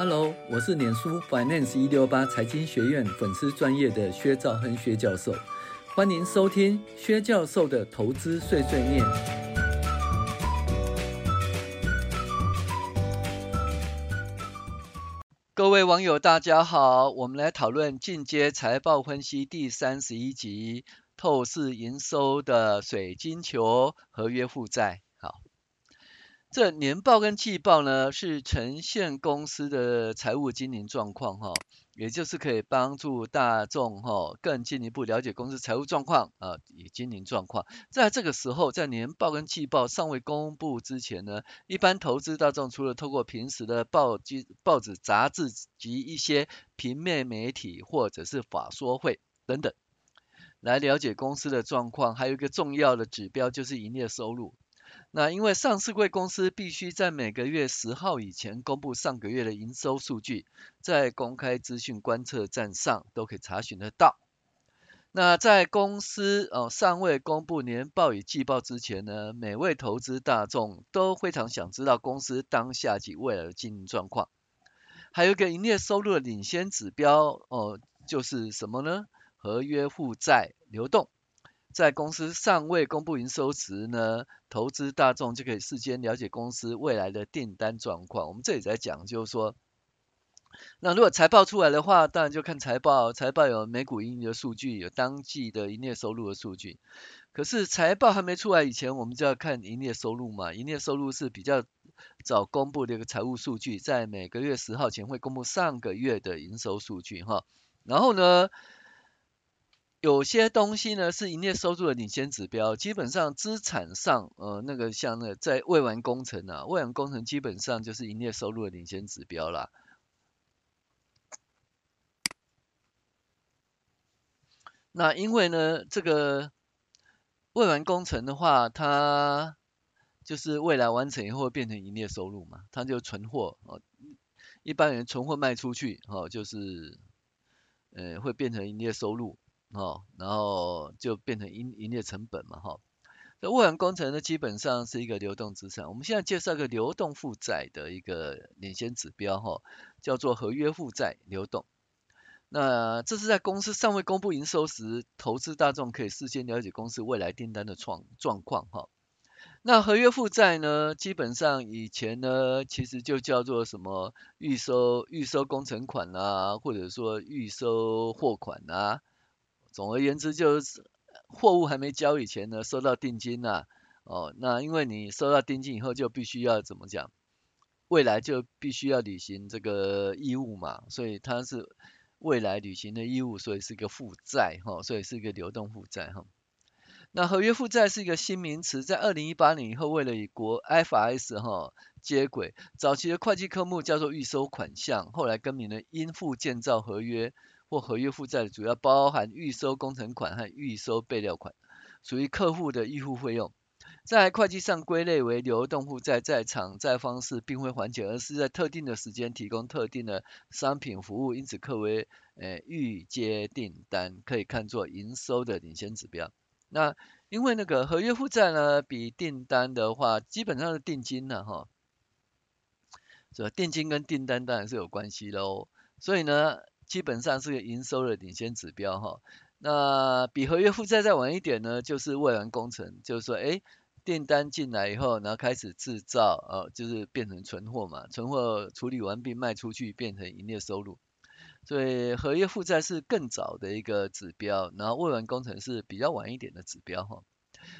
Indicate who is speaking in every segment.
Speaker 1: Hello，我是脸书 Finance 一六八财经学院粉丝专业的薛兆亨薛教授，欢迎收听薛教授的投资碎碎念。各位网友，大家好，我们来讨论进阶财报分析第三十一集：透视营收的水晶球合约负债。这年报跟季报呢，是呈现公司的财务经营状况哈，也就是可以帮助大众哈更进一步了解公司财务状况啊，以经营状况。在这个时候，在年报跟季报尚未公布之前呢，一般投资大众除了透过平时的报纸、报纸、杂志及一些平面媒体或者是法说会等等，来了解公司的状况，还有一个重要的指标就是营业收入。那因为上市贵公司必须在每个月十号以前公布上个月的营收数据，在公开资讯观测站上都可以查询得到。那在公司哦尚未公布年报与季报之前呢，每位投资大众都非常想知道公司当下及未来的经营状况。还有一个营业收入的领先指标哦，就是什么呢？合约负债流动。在公司尚未公布营收时呢，投资大众就可以事先了解公司未来的订单状况。我们这里在讲，就是说，那如果财报出来的话，当然就看财报，财报有每股盈余的数据，有当季的营业收入的数据。可是财报还没出来以前，我们就要看营业收入嘛。营业收入是比较早公布的一个财务数据，在每个月十号前会公布上个月的营收数据哈。然后呢，有些东西呢是营业收入的领先指标，基本上资产上，呃，那个像那在未完工程啊，未完工程基本上就是营业收入的领先指标啦。那因为呢，这个未完工程的话，它就是未来完成以后变成营业收入嘛，它就存货哦，一般人存货卖出去哦，就是呃会变成营业收入。哦，然后就变成营营业成本嘛，哈。那未完工程呢，基本上是一个流动资产。我们现在介绍一个流动负债的一个领先指标，哈，叫做合约负债流动。那这是在公司尚未公布营收时，投资大众可以事先了解公司未来订单的状状况，哈。那合约负债呢，基本上以前呢，其实就叫做什么预收预收工程款啊，或者说预收货款啊。总而言之，就是货物还没交以前呢，收到定金呐、啊，哦，那因为你收到定金以后，就必须要怎么讲？未来就必须要履行这个义务嘛，所以它是未来履行的义务，所以是一个负债哈，所以是一个流动负债哈。那合约负债是一个新名词，在二零一八年以后，为了与国 IFRS 哈接轨，早期的会计科目叫做预收款项，后来更名了应付建造合约。或合约负债主要包含预收工程款和预收备料款，属于客户的预付费用，在会计上归类为流动负债，在偿债方式并非还钱，而是在特定的时间提供特定的商品服务，因此可为呃预接订单，可以看作营收的领先指标。那因为那个合约负债呢，比订单的话，基本上是定金呢哈，是吧？定金跟订单当然是有关系喽，所以呢。基本上是个营收的领先指标哈，那比合约负债再晚一点呢，就是未完工程，就是说，哎，订单进来以后，然后开始制造，呃，就是变成存货嘛，存货处理完毕卖出去变成营业收入，所以合约负债是更早的一个指标，然后未完工程是比较晚一点的指标哈。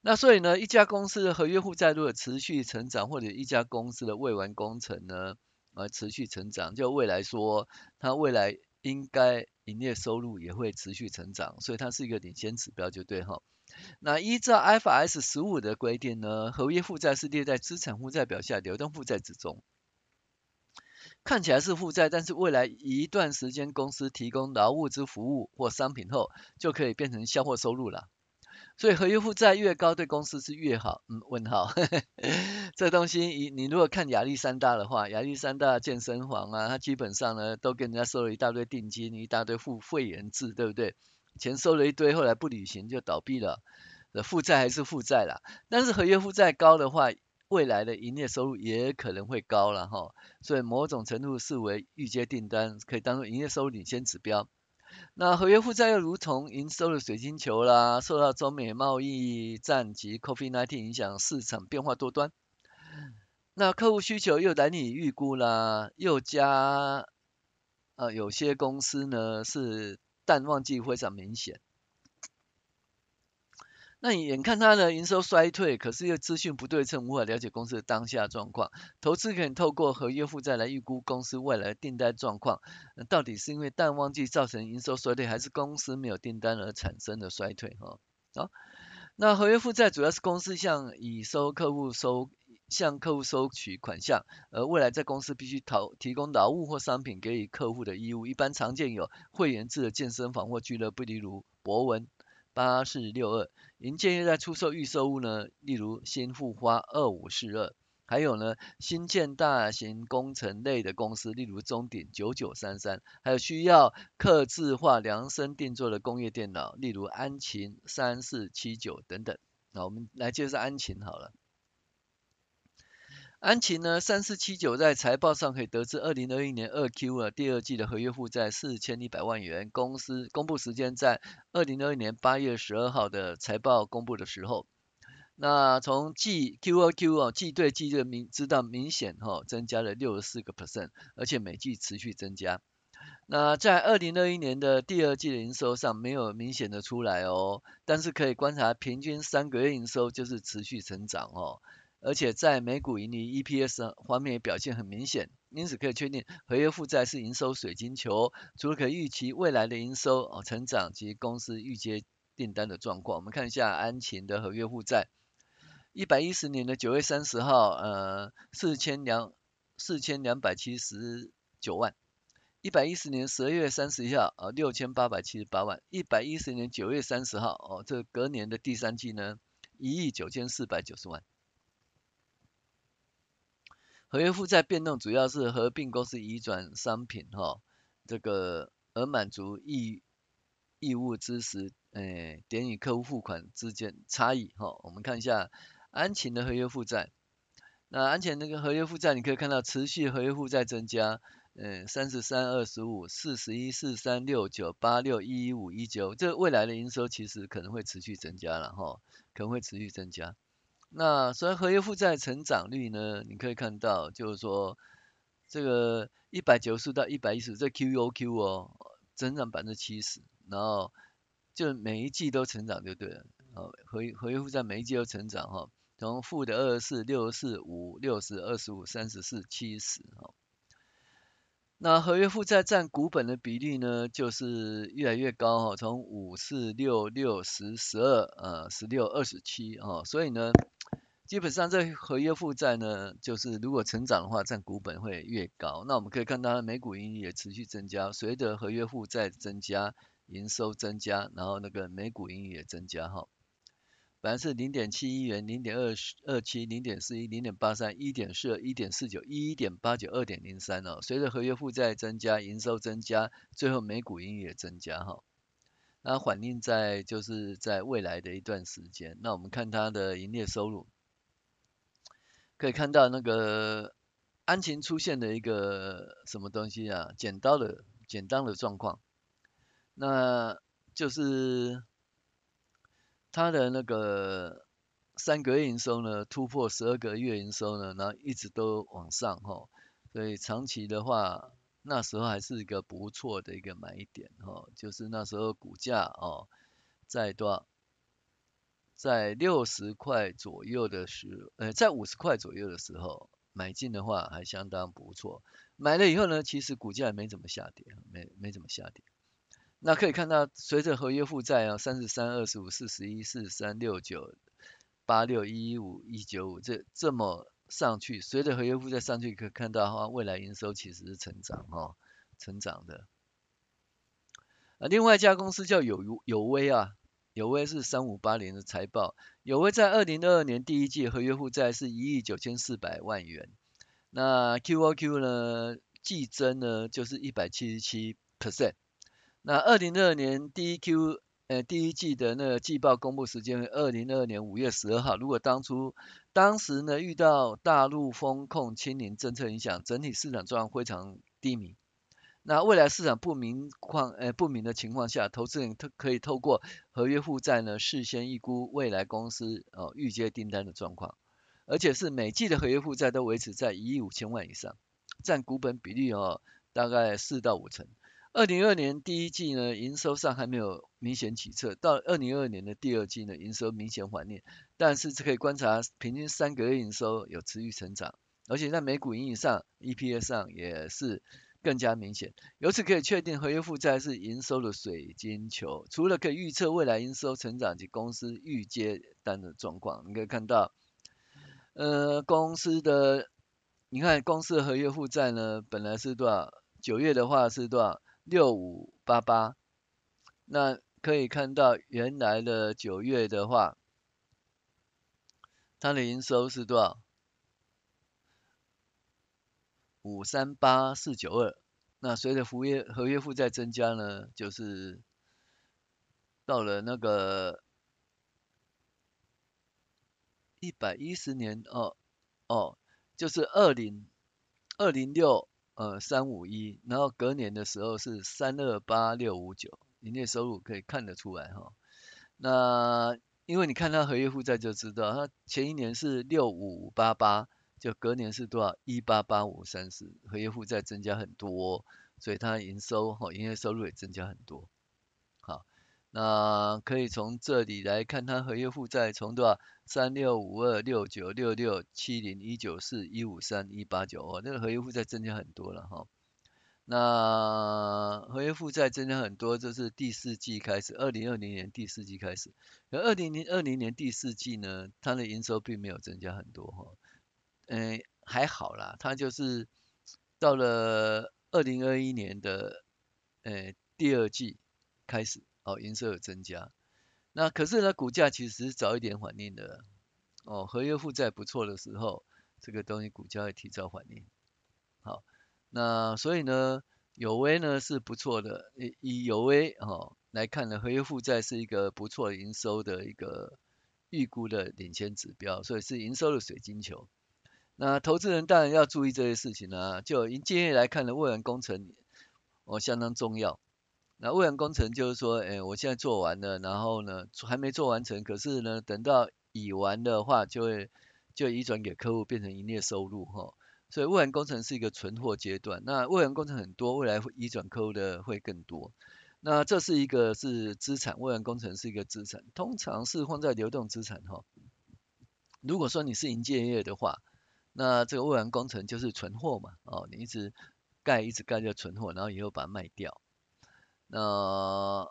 Speaker 1: 那所以呢，一家公司的合约负债如果持续成长，或者一家公司的未完工程呢，呃，持续成长，就未来说，它未来。应该营业收入也会持续成长，所以它是一个领先指标，就对哈。那依照 IFRS 十五的规定呢，合约负债是列在资产负债表下流动负债之中，看起来是负债，但是未来一段时间公司提供劳务之服务或商品后，就可以变成销货收入了。所以合约负债越高，对公司是越好。嗯，问号，这东西你你如果看亚历山大的话，亚历山大健身房啊，他基本上呢都跟人家收了一大堆定金，一大堆付会员制，对不对？钱收了一堆，后来不履行就倒闭了，负债还是负债啦。但是合约负债高的话，未来的营业收入也可能会高了哈，所以某种程度视为预接订单，可以当做营业收入领先指标。那合约负债又如同营收的水晶球啦，受到中美贸易战及 COVID-19 影响，市场变化多端。那客户需求又难以预估啦，又加，呃，有些公司呢是淡旺季非常明显。那你眼看它的营收衰退，可是又资讯不对称，无法了解公司的当下状况。投资可以透过合约负债来预估公司未来的订单状况。到底是因为淡旺季造成营收衰退，还是公司没有订单而产生的衰退？哈，好，那合约负债主要是公司向已收客户收向客户收取款项，而未来在公司必须投提供劳务或商品给予客户的义务。一般常见有会员制的健身房或俱乐部，例如博文。八四六二，您建议在出售预售物呢，例如新富花二五四二，还有呢新建大型工程类的公司，例如中鼎九九三三，还有需要刻字化量身定做的工业电脑，例如安勤三四七九等等。那我们来介绍安勤好了。安琪呢，三四七九在财报上可以得知，二零二一年二 Q 啊，第二季的合约负债四千一百万元。公司公布时间在二零二一年八月十二号的财报公布的时候。那从季 Q 二 Q 啊，季对季的明知道明显哈增加了六十四个 percent，而且每季持续增加。那在二零二一年的第二季的营收上没有明显的出来哦，但是可以观察平均三个月营收就是持续成长哦。而且在每股盈利 EPS 方面也表现很明显，因此可以确定合约负债是营收水晶球。除了可以预期未来的营收哦成长及公司预接订单的状况，我们看一下安勤的合约负债，一百一十年的九月三十号，呃四千两四千两百七十九万，一百一十年十二月三十号，呃六千八百七十八万，一百一十年九月三十号，哦这隔年的第三季呢，一亿九千四百九十万。合约负债变动主要是合并公司移转商品哈，这个而满足义义务之时，诶，点与客户付款之间差异哈。我们看一下安勤的合约负债，那安勤那个合约负债，你可以看到持续合约负债增加，嗯，三十三、二十五、四十一、四三、六九、八六、一一五、一九，这未来的营收其实可能会持续增加了哈，可能会持续增加。那所以合约负债成长率呢，你可以看到，就是说这个一百九十到一百一十，这 QOQ 哦，增长百分之七十，然后就每一季都成长就对了，哦，合合约负债每一季都成长哈，从负的二十四、六十四、五、六十、二十五、三十四、七十哈。那合约负债占股本的比例呢，就是越来越高哈，从五、四、六、六、十、十二、呃、十六、二十七哈，所以呢。基本上这合约负债呢，就是如果成长的话，占股本会越高。那我们可以看到，每股盈利也持续增加，随着合约负债增加，营收增加，然后那个每股盈利也增加哈。本来是零点七一元、零点二二七、零点四一、零点八三、一点四二、一点四九、一点八九、二点零三哦。随着合约负债增加，营收增加，最后每股盈利也增加哈。那反映在就是在未来的一段时间，那我们看它的营业收入。可以看到那个安勤出现的一个什么东西啊？剪刀的剪刀的状况，那就是它的那个三个月营收呢突破十二个月营收呢，然后一直都往上哈，所以长期的话，那时候还是一个不错的一个买点哈，就是那时候股价哦在多少？在六十块左右的时，呃，在五十块左右的时候买进的话还相当不错。买了以后呢，其实股价没怎么下跌，没没怎么下跌。那可以看到，随着合约负债啊，三十三、二十五、四十一、四三、六九、八六、一一五、一九五，这这么上去，随着合约负债上去，可以看到哈，未来营收其实是成长哈，成长的。啊，另外一家公司叫有有威啊。友威是三五八零的财报，友威在二零二二年第一季合约负债是一亿九千四百万元，那 QOQ 呢，季增呢就是一百七十七 percent，那二零二二年第一 Q，呃，第一季的那个季报公布时间为二零二二年五月十二号。如果当初当时呢遇到大陆风控清零政策影响，整体市场状况非常低迷。那未来市场不明况呃不明的情况下，投资人可以透过合约负债呢事先预估未来公司哦预接订单的状况，而且是每季的合约负债都维持在一亿五千万以上，占股本比例哦大概四到五成。二零二年第一季呢，营收上还没有明显起色，到二零二年的第二季呢，营收明显缓念，但是可以观察平均三个月营收有持续成长，而且在每股盈以上、EPS 上也是更加明显，由此可以确定合约负债是营收的水晶球，除了可以预测未来营收成长及公司预接单的状况，你可以看到，呃，公司的，你看公司的合约负债呢，本来是多少？九月的话是多少？六五八八，那可以看到原来的九月的话，它的营收是多少？五三八四九二。那随着合约合约负债增加呢，就是到了那个一百一十年哦哦，就是二零二零六。呃，三五一，然后隔年的时候是三二八六五九，营业收入可以看得出来哈。那因为你看它合约负债就知道，它前一年是六五五八八，就隔年是多少？一八八五三四，合约负债增加很多，所以它营收哈，营业收入也增加很多。好，那可以从这里来看它合约负债从多少？三六五二六九六六七零一九四一五三一八九哦，那个合约负债增加很多了哈。那合约负债增加很多，这是第四季开始，二零二零年第四季开始。而二零零二零年第四季呢，它的营收并没有增加很多哈。嗯，还好啦，它就是到了二零二一年的呃第二季开始哦，营收有增加。那可是呢，股价其实早一点反应的哦。合约负债不错的时候，这个东西股价会提早反应。好，那所以呢，友威呢是不错的。以以友威哦来看呢，合约负债是一个不错营收的一个预估的领先指标，所以是营收的水晶球。那投资人当然要注意这些事情啊。就营建业来看呢，未完工程哦相当重要。那未完工程就是说，哎、我现在做完了，然后呢，还没做完成，可是呢，等到已完的话，就会就移转给客户，变成营业收入哈。所以未完工程是一个存货阶段，那未完工程很多，未来移转客户的会更多。那这是一个是资产，未完工程是一个资产，通常是放在流动资产哈。如果说你是营建业的话，那这个未完工程就是存货嘛，哦，你一直盖一直盖就存货，然后以后把它卖掉。那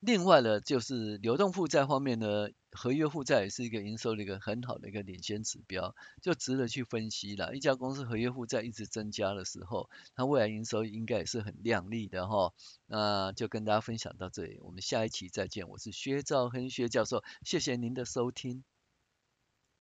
Speaker 1: 另外呢，就是流动负债方面呢，合约负债也是一个营收的一个很好的一个领先指标，就值得去分析了。一家公司合约负债一直增加的时候，它未来营收应该也是很亮丽的哈。那就跟大家分享到这里，我们下一期再见。我是薛兆亨薛教授，谢谢您的收听。